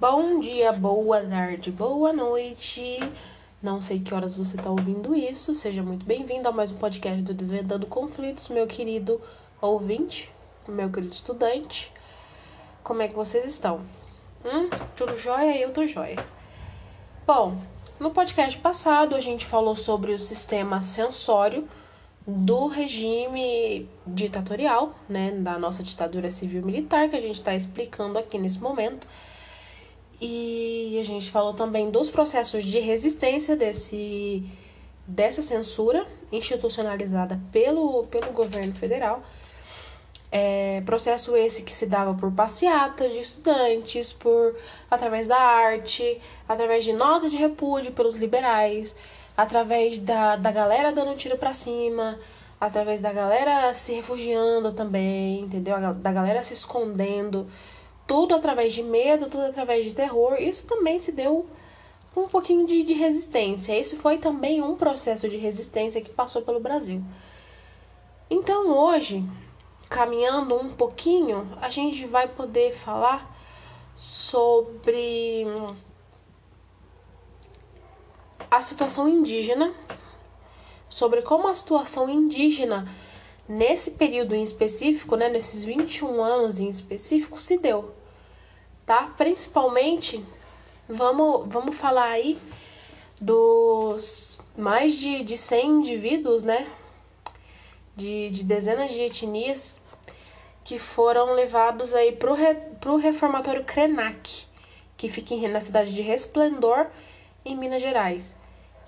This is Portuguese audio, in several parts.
Bom dia, boa tarde, boa noite. Não sei que horas você está ouvindo isso. Seja muito bem-vindo a mais um podcast do Desvendando Conflitos, meu querido ouvinte, meu querido estudante. Como é que vocês estão? Hum, tudo jóia? Eu tô jóia. Bom, no podcast passado a gente falou sobre o sistema sensório do regime ditatorial, né, da nossa ditadura civil militar, que a gente está explicando aqui nesse momento. E a gente falou também dos processos de resistência desse, dessa censura institucionalizada pelo, pelo governo federal. É, processo esse que se dava por passeatas de estudantes, por através da arte, através de nota de repúdio pelos liberais, através da, da galera dando um tiro para cima, através da galera se refugiando também, entendeu? Da galera se escondendo, tudo através de medo, tudo através de terror. Isso também se deu com um pouquinho de, de resistência. Isso foi também um processo de resistência que passou pelo Brasil. Então hoje, caminhando um pouquinho, a gente vai poder falar sobre a situação indígena, sobre como a situação indígena nesse período em específico, né, nesses 21 anos em específico, se deu, tá? Principalmente, vamos, vamos falar aí dos mais de, de 100 indivíduos, né, de, de dezenas de etnias que foram levados aí pro, re, pro reformatório Krenak, que fica na cidade de Resplendor, em Minas Gerais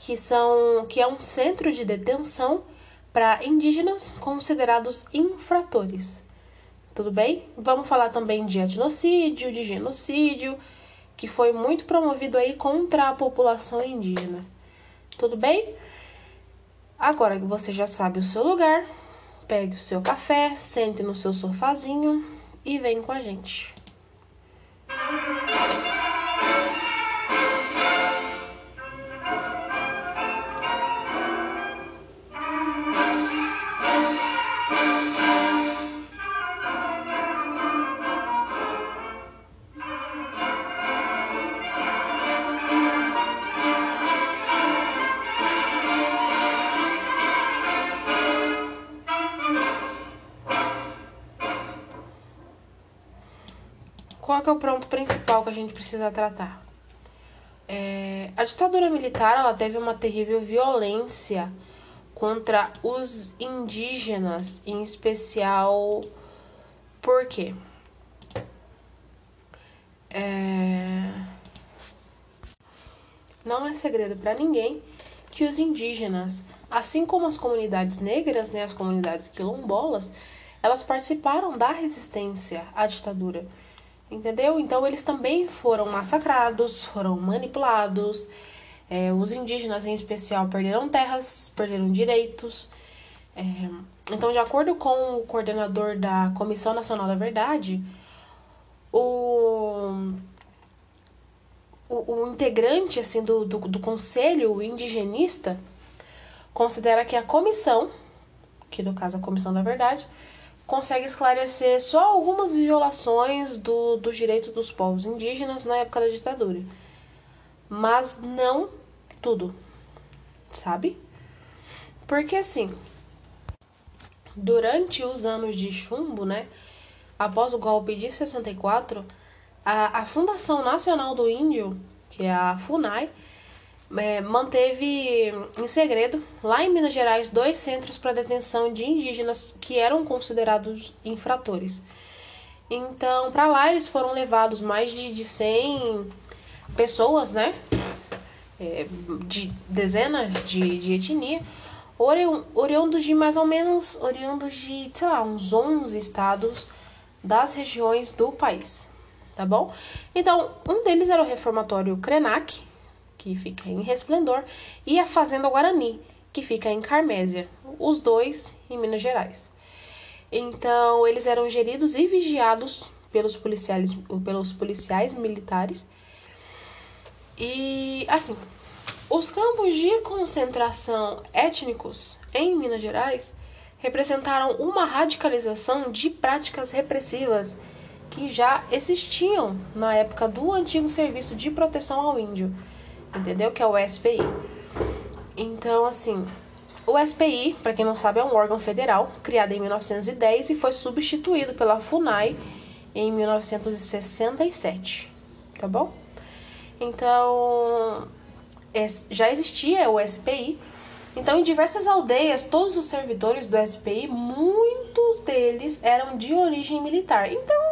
que são que é um centro de detenção para indígenas considerados infratores. Tudo bem? Vamos falar também de etnocídio, de genocídio, que foi muito promovido aí contra a população indígena. Tudo bem? Agora que você já sabe o seu lugar, pegue o seu café, sente no seu sofazinho e vem com a gente. Gente precisa tratar? É, a ditadura militar ela teve uma terrível violência contra os indígenas, em especial por quê? É... Não é segredo para ninguém que os indígenas, assim como as comunidades negras, né, as comunidades quilombolas, elas participaram da resistência à ditadura entendeu? Então eles também foram massacrados, foram manipulados. É, os indígenas, em especial, perderam terras, perderam direitos. É, então, de acordo com o coordenador da Comissão Nacional da Verdade, o, o, o integrante assim do, do, do conselho indigenista considera que a comissão, que no caso a Comissão da Verdade, consegue esclarecer só algumas violações do, do direito dos povos indígenas na época da ditadura. Mas não tudo, sabe? Porque assim, durante os anos de chumbo, né, após o golpe de 64, a, a Fundação Nacional do Índio, que é a FUNAI, é, manteve em segredo, lá em Minas Gerais, dois centros para detenção de indígenas que eram considerados infratores. Então, para lá eles foram levados mais de, de 100 pessoas, né? É, de dezenas de, de etnia, oriundos de mais ou menos, oriundos de, sei lá, uns 11 estados das regiões do país, tá bom? Então, um deles era o reformatório Krenak, que fica em Resplendor, e a Fazenda Guarani, que fica em Carmésia, os dois em Minas Gerais. Então, eles eram geridos e vigiados pelos policiais, pelos policiais militares. E assim, os campos de concentração étnicos em Minas Gerais representaram uma radicalização de práticas repressivas que já existiam na época do antigo Serviço de Proteção ao Índio, entendeu? Que é o SPI. Então, assim, o SPI, para quem não sabe, é um órgão federal criado em 1910 e foi substituído pela FUNAI em 1967, tá bom? Então, já existia o SPI. Então, em diversas aldeias, todos os servidores do SPI, muitos deles eram de origem militar. Então?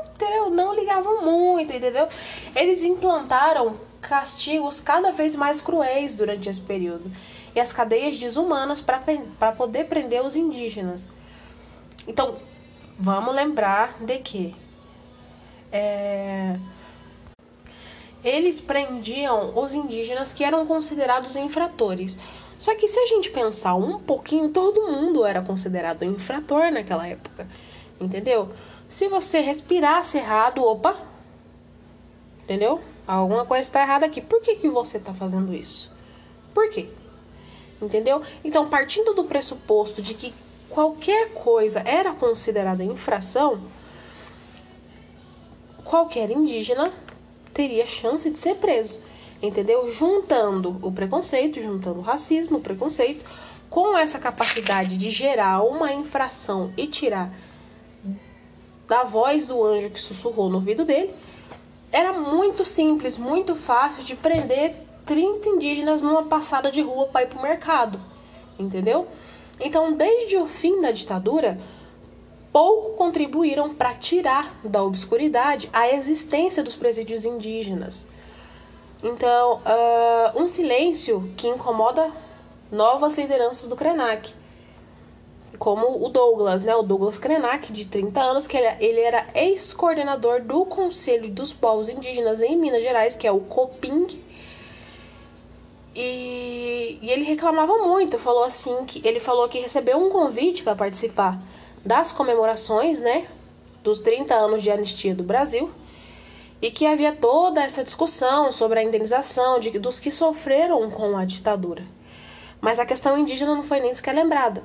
Não ligavam muito, entendeu? Eles implantaram castigos cada vez mais cruéis durante esse período e as cadeias desumanas para poder prender os indígenas. Então, vamos lembrar de que é, eles prendiam os indígenas que eram considerados infratores. Só que se a gente pensar um pouquinho, todo mundo era considerado infrator naquela época. Entendeu? Se você respirasse errado, opa, entendeu? Alguma coisa está errada aqui. Por que, que você está fazendo isso? Por quê? Entendeu? Então, partindo do pressuposto de que qualquer coisa era considerada infração, qualquer indígena teria chance de ser preso. Entendeu? Juntando o preconceito, juntando o racismo, o preconceito, com essa capacidade de gerar uma infração e tirar da voz do anjo que sussurrou no ouvido dele, era muito simples, muito fácil de prender 30 indígenas numa passada de rua para ir para o mercado, entendeu? Então, desde o fim da ditadura, pouco contribuíram para tirar da obscuridade a existência dos presídios indígenas. Então, uh, um silêncio que incomoda novas lideranças do Krenak, como o Douglas, né? O Douglas Krenak, de 30 anos, que ele, ele era ex-coordenador do Conselho dos Povos Indígenas em Minas Gerais, que é o COPING, e, e ele reclamava muito, falou assim que ele falou que recebeu um convite para participar das comemorações, né, dos 30 anos de anistia do Brasil, e que havia toda essa discussão sobre a indenização de, dos que sofreram com a ditadura. Mas a questão indígena não foi nem sequer lembrada.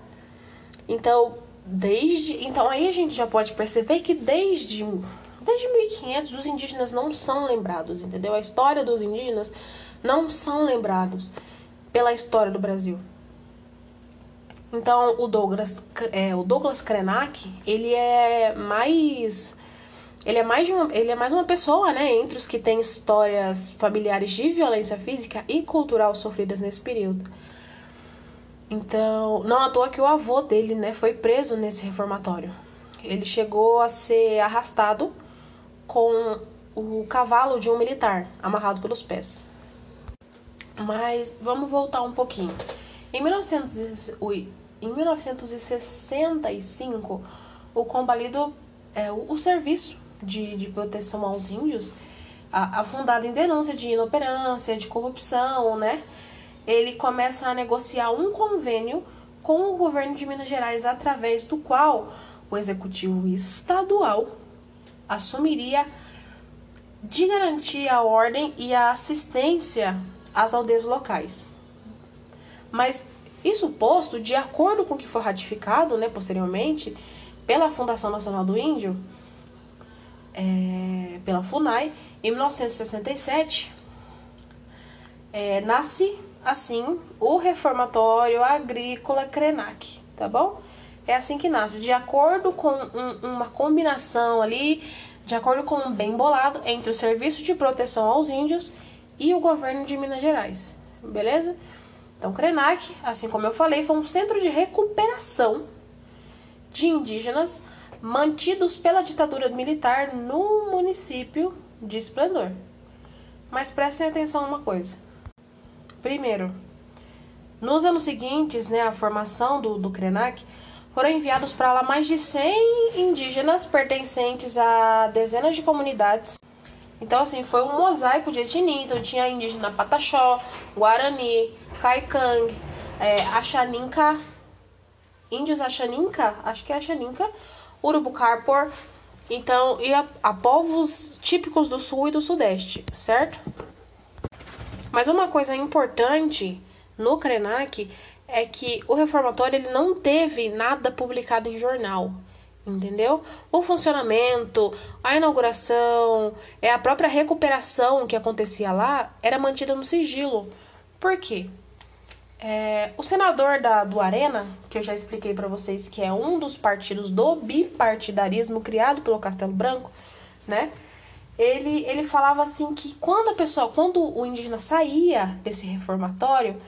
Então, desde, então aí a gente já pode perceber que desde desde 1500 os indígenas não são lembrados, entendeu? A história dos indígenas não são lembrados pela história do Brasil. Então, o Douglas, é, o Douglas Krenak, ele é mais ele é mais uma, ele é mais uma pessoa, né, entre os que têm histórias familiares de violência física e cultural sofridas nesse período. Então, não à toa que o avô dele, né, foi preso nesse reformatório. Ele chegou a ser arrastado com o cavalo de um militar, amarrado pelos pés. Mas vamos voltar um pouquinho. Em, 1900, em 1965, o Combalido, é, o, o Serviço de, de Proteção aos Índios, afundado em denúncia de inoperância, de corrupção, né? Ele começa a negociar um convênio com o governo de Minas Gerais, através do qual o executivo estadual assumiria de garantir a ordem e a assistência às aldeias locais. Mas isso posto, de acordo com o que foi ratificado né, posteriormente pela Fundação Nacional do Índio, é, pela FUNAI, em 1967, é, nasce assim o Reformatório Agrícola Krenak, tá bom? É assim que nasce, de acordo com um, uma combinação ali de acordo com um bem bolado entre o Serviço de Proteção aos Índios e o governo de Minas Gerais. Beleza? Então, Krenak, assim como eu falei, foi um centro de recuperação de indígenas mantidos pela ditadura militar no município de Esplendor. Mas prestem atenção a uma coisa. Primeiro, nos anos seguintes, né, a formação do, do Krenak, foram enviados para lá mais de 100 indígenas pertencentes a dezenas de comunidades. Então, assim, foi um mosaico de etnia. Então, tinha indígena Pataxó, Guarani, Kaikang, é, índios Axaninca, acho que é Axaninca, Urubucarpor, então, e a, a povos típicos do sul e do sudeste, certo? Mas uma coisa importante no Krenak é que o reformatório ele não teve nada publicado em jornal. entendeu? O funcionamento, a inauguração, é a própria recuperação que acontecia lá era mantida no sigilo. Por quê? É, o senador da, do Arena, que eu já expliquei para vocês que é um dos partidos do bipartidarismo criado pelo Castelo Branco, né? Ele, ele falava assim que quando a pessoa, quando o indígena saía desse reformatório,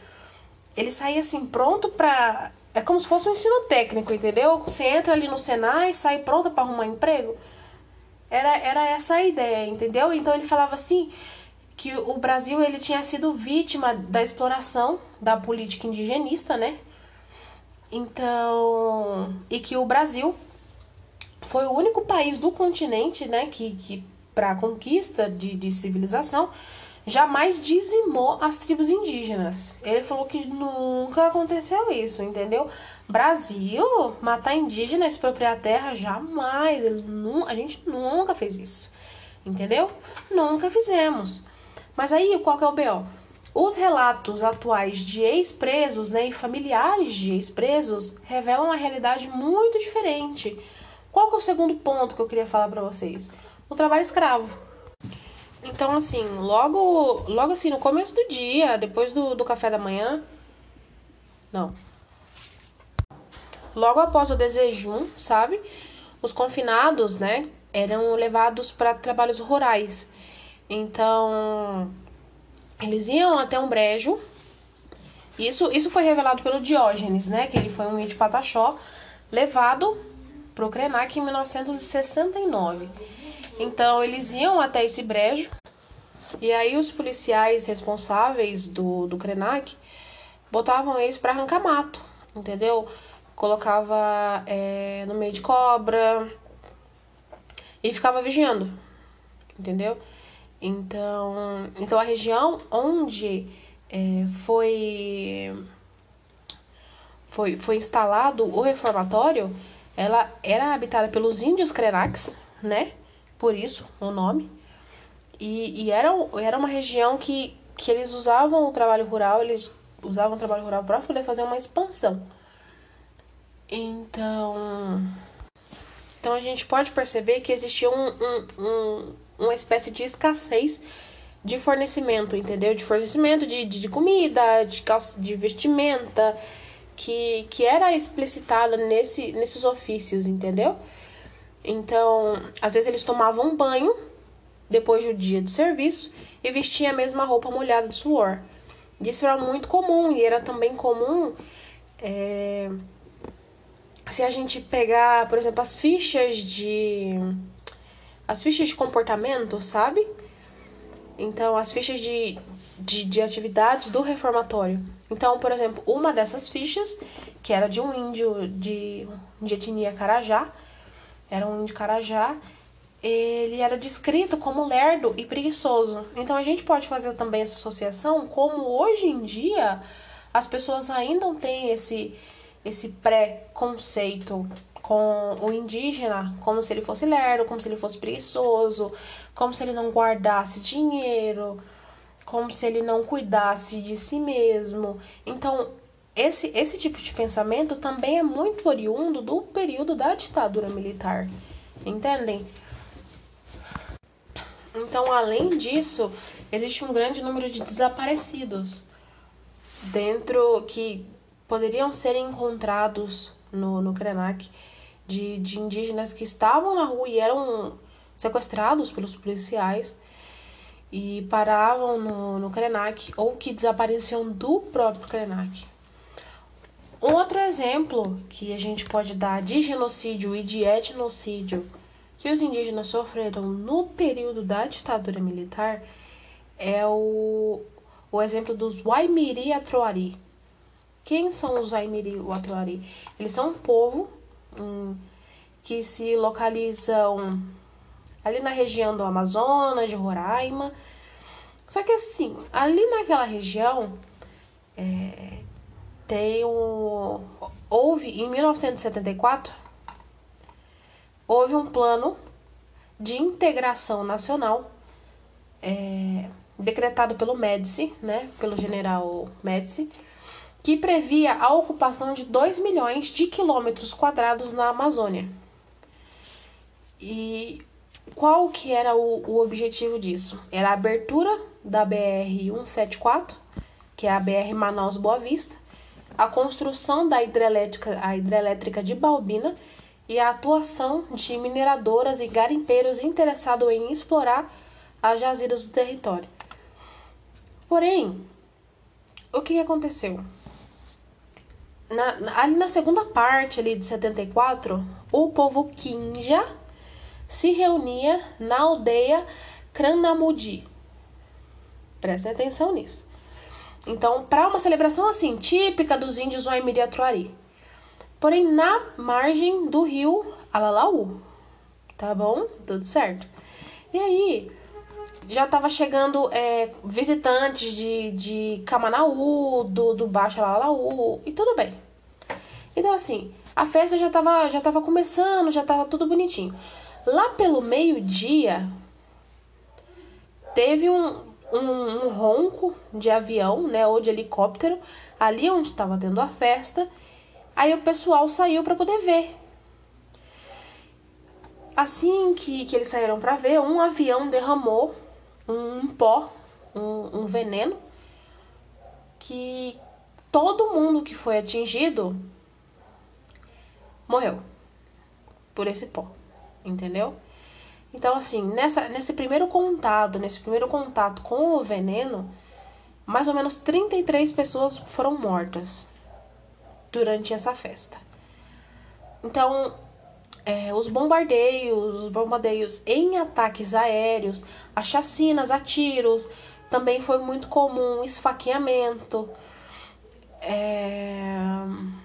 ele saía assim pronto para é como se fosse um ensino técnico, entendeu? Você entra ali no Senai sai pronta para arrumar emprego. Era, era essa a ideia, entendeu? Então ele falava assim que o Brasil ele tinha sido vítima da exploração da política indigenista, né? Então, e que o Brasil foi o único país do continente, né, que, que para a conquista de, de civilização, jamais dizimou as tribos indígenas. Ele falou que nunca aconteceu isso, entendeu? Brasil, matar indígena, expropriar terra, jamais. Ele, a gente nunca fez isso, entendeu? Nunca fizemos. Mas aí, qual que é o B.O.? Os relatos atuais de ex-presos né, e familiares de ex-presos revelam uma realidade muito diferente. Qual que é o segundo ponto que eu queria falar para vocês? O trabalho escravo. Então, assim, logo, logo assim, no começo do dia, depois do, do café da manhã. Não. Logo após o desejum, sabe? Os confinados, né, eram levados para trabalhos rurais. Então, eles iam até um brejo. Isso, isso foi revelado pelo Diógenes, né? Que ele foi um índio pataxó levado pro Krenak em 1969. Então, eles iam até esse brejo. E aí, os policiais responsáveis do, do Krenak botavam eles para arrancar mato, entendeu? Colocava é, no meio de cobra e ficava vigiando, entendeu? Então, então a região onde é, foi, foi, foi instalado o reformatório, ela era habitada pelos índios Krenaks, né? Por isso o nome. E, e era, era uma região que, que eles usavam o trabalho rural, eles usavam o trabalho rural para poder fazer uma expansão. Então, então a gente pode perceber que existia um, um, um uma espécie de escassez de fornecimento, entendeu? De fornecimento de, de, de comida, de, calça, de vestimenta, que, que era explicitada nesse, nesses ofícios, entendeu? Então, às vezes eles tomavam banho depois do dia de serviço e vestiam a mesma roupa molhada de suor. Isso era muito comum e era também comum é, se a gente pegar, por exemplo, as fichas de as fichas de comportamento, sabe? Então, as fichas de, de, de, atividades do reformatório. Então, por exemplo, uma dessas fichas, que era de um índio de, de etnia Carajá, era um índio Carajá, ele era descrito como lerdo e preguiçoso. Então, a gente pode fazer também essa associação, como hoje em dia as pessoas ainda têm esse, esse pré-conceito com o indígena como se ele fosse lerdo, como se ele fosse preguiçoso, como se ele não guardasse dinheiro, como se ele não cuidasse de si mesmo. Então, esse, esse tipo de pensamento também é muito oriundo do período da ditadura militar. Entendem? Então, além disso, existe um grande número de desaparecidos dentro que poderiam ser encontrados no, no Krenak de, de indígenas que estavam na rua e eram sequestrados pelos policiais e paravam no, no Krenak ou que desapareciam do próprio Krenak. Outro exemplo que a gente pode dar de genocídio e de etnocídio que os indígenas sofreram no período da ditadura militar é o, o exemplo dos Waimiri Atroari. Quem são os Waimiri Atroari? Eles são um povo que se localizam ali na região do Amazonas, de Roraima. Só que assim, ali naquela região é, tem um. Houve em 1974 houve um plano de integração nacional é, decretado pelo Médici, né, pelo general Médici, que previa a ocupação de 2 milhões de quilômetros quadrados na Amazônia. E qual que era o, o objetivo disso? Era a abertura da BR-174, que é a BR Manaus Boa Vista, a construção da hidrelétrica, a hidrelétrica de Balbina e a atuação de mineradoras e garimpeiros interessados em explorar as jazidas do território. Porém, o que aconteceu? Na, ali na segunda parte ali de 74, o povo Kinja se reunia na aldeia Cranamudi. Prestem atenção nisso. Então, para uma celebração assim, típica dos índios Waimiri Atuari. Porém, na margem do rio Alalaú. Tá bom? Tudo certo. E aí, já tava chegando é, visitantes de, de Camanaú, do, do Baixo Alalaú, e tudo bem. Então, assim, a festa já tava, já tava começando, já tava tudo bonitinho. Lá pelo meio-dia, teve um, um, um, ronco de avião, né, ou de helicóptero, ali onde estava tendo a festa. Aí o pessoal saiu para poder ver. Assim que, que eles saíram para ver, um avião derramou um pó, um, um veneno, que todo mundo que foi atingido morreu por esse pó entendeu? Então, assim, nessa, nesse primeiro contato, nesse primeiro contato com o veneno, mais ou menos 33 pessoas foram mortas durante essa festa. Então, é, os bombardeios, os bombardeios em ataques aéreos, as chacinas a tiros, também foi muito comum esfaqueamento, é,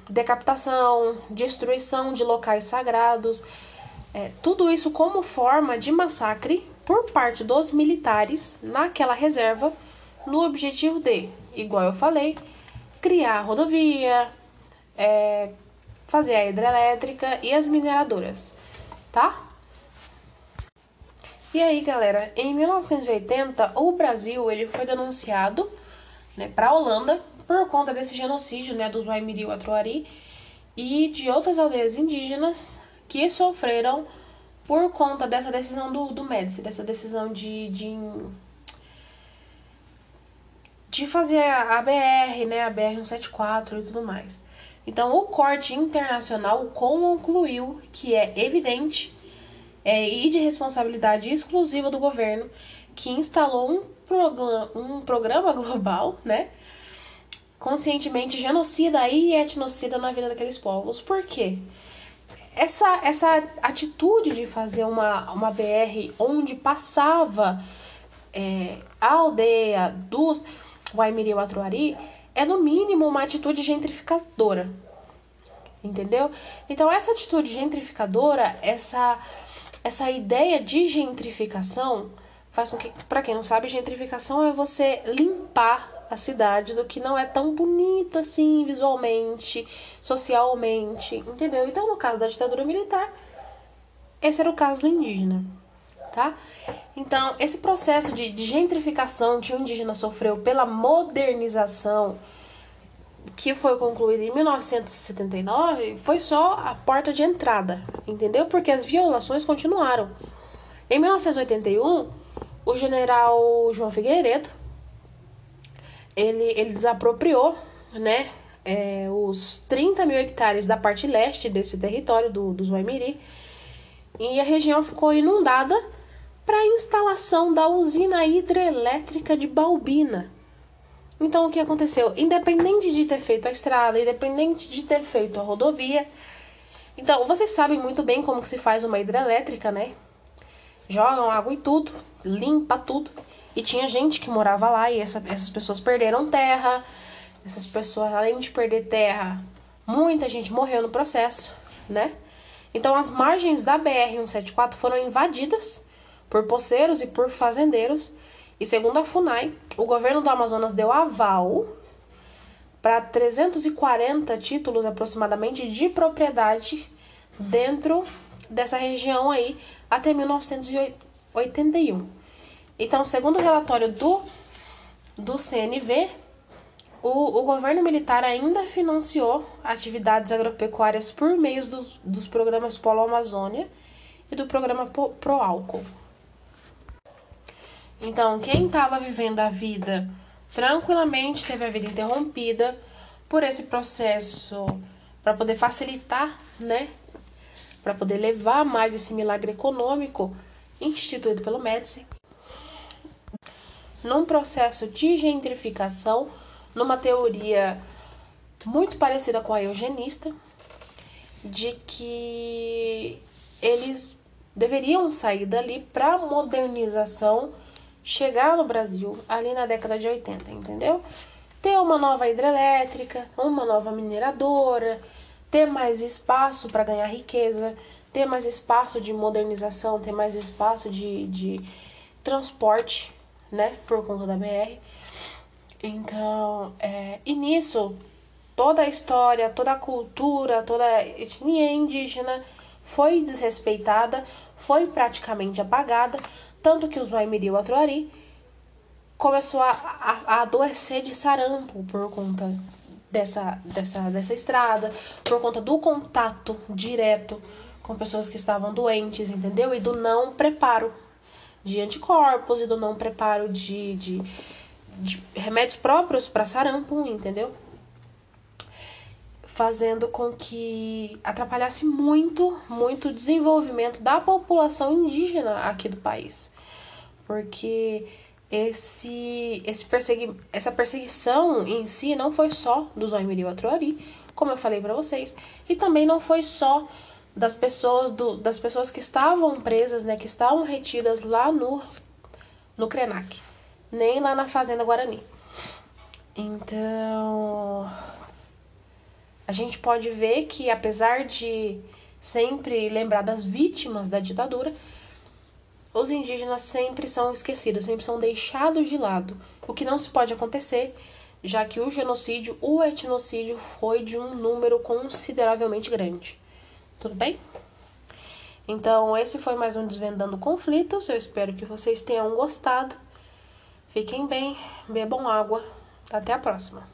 decapitação, destruição de locais sagrados. É, tudo isso como forma de massacre por parte dos militares naquela reserva, no objetivo de, igual eu falei, criar rodovia, é, fazer a hidrelétrica e as mineradoras, tá? E aí, galera, em 1980, o Brasil ele foi denunciado né, para a Holanda por conta desse genocídio né, dos Waimiri e Atuari e de outras aldeias indígenas que sofreram por conta dessa decisão do, do Médici, dessa decisão de, de, de fazer a BR, né, a BR-174 e tudo mais. Então, o corte internacional concluiu que é evidente é, e de responsabilidade exclusiva do governo que instalou um, programa, um programa global, né, conscientemente genocida e etnocida na vida daqueles povos. Por quê? Essa, essa atitude de fazer uma, uma BR onde passava é, a aldeia dos Waimiri Watuari é no mínimo uma atitude gentrificadora. Entendeu? Então essa atitude gentrificadora, essa essa ideia de gentrificação faz com que, para quem não sabe, gentrificação é você limpar a cidade do que não é tão bonita assim visualmente, socialmente, entendeu? Então, no caso da ditadura militar, esse era o caso do indígena, tá? Então, esse processo de, gentrificação que o indígena sofreu pela modernização que foi concluída em 1979 foi só a porta de entrada, entendeu? Porque as violações continuaram. Em 1981, o general João Figueiredo ele, ele desapropriou, né, é, os 30 mil hectares da parte leste desse território do, do Zuaimiri e a região ficou inundada para a instalação da usina hidrelétrica de Balbina. Então o que aconteceu? Independente de ter feito a estrada, independente de ter feito a rodovia, então vocês sabem muito bem como que se faz uma hidrelétrica, né? Jogam água e tudo, limpa tudo. E tinha gente que morava lá e essa, essas pessoas perderam terra. Essas pessoas, além de perder terra, muita gente morreu no processo, né? Então as margens da BR-174 foram invadidas por poceiros e por fazendeiros. E segundo a FUNAI, o governo do Amazonas deu aval para 340 títulos aproximadamente de propriedade dentro dessa região aí até 1981. Então, segundo o relatório do, do CNV, o, o governo militar ainda financiou atividades agropecuárias por meio dos, dos programas Polo Amazônia e do programa Pro Álcool. Então, quem estava vivendo a vida tranquilamente teve a vida interrompida por esse processo para poder facilitar, né? Para poder levar mais esse milagre econômico instituído pelo Médici. Num processo de gentrificação, numa teoria muito parecida com a eugenista, de que eles deveriam sair dali para modernização chegar no Brasil ali na década de 80, entendeu? Ter uma nova hidrelétrica, uma nova mineradora, ter mais espaço para ganhar riqueza, ter mais espaço de modernização, ter mais espaço de, de transporte, né, por conta da BR. Então, é, e nisso, toda a história, toda a cultura, toda a etnia indígena foi desrespeitada, foi praticamente apagada, tanto que o Zuaimiri Atuari começou a, a, a, adoecer de sarampo por conta dessa, dessa, dessa estrada, por conta do contato direto com pessoas que estavam doentes, entendeu? E do não preparo de anticorpos e do não preparo de, de, de remédios próprios para sarampo, entendeu? Fazendo com que atrapalhasse muito, muito o desenvolvimento da população indígena aqui do país. Porque esse, esse persegui, essa perseguição em si não foi só dos Oimiri Atruari, como eu falei para vocês, e também não foi só das pessoas do, das pessoas que estavam presas, né, que estavam retidas lá no no Krenak, nem lá na fazenda Guarani. Então, a gente pode ver que apesar de sempre lembrar das vítimas da ditadura, os indígenas sempre são esquecidos, sempre são deixados de lado, o que não se pode acontecer, já que o genocídio, o etnocídio foi de um número consideravelmente grande. Tudo bem? Então, esse foi mais um Desvendando Conflitos. Eu espero que vocês tenham gostado. Fiquem bem, bebam água. Até a próxima.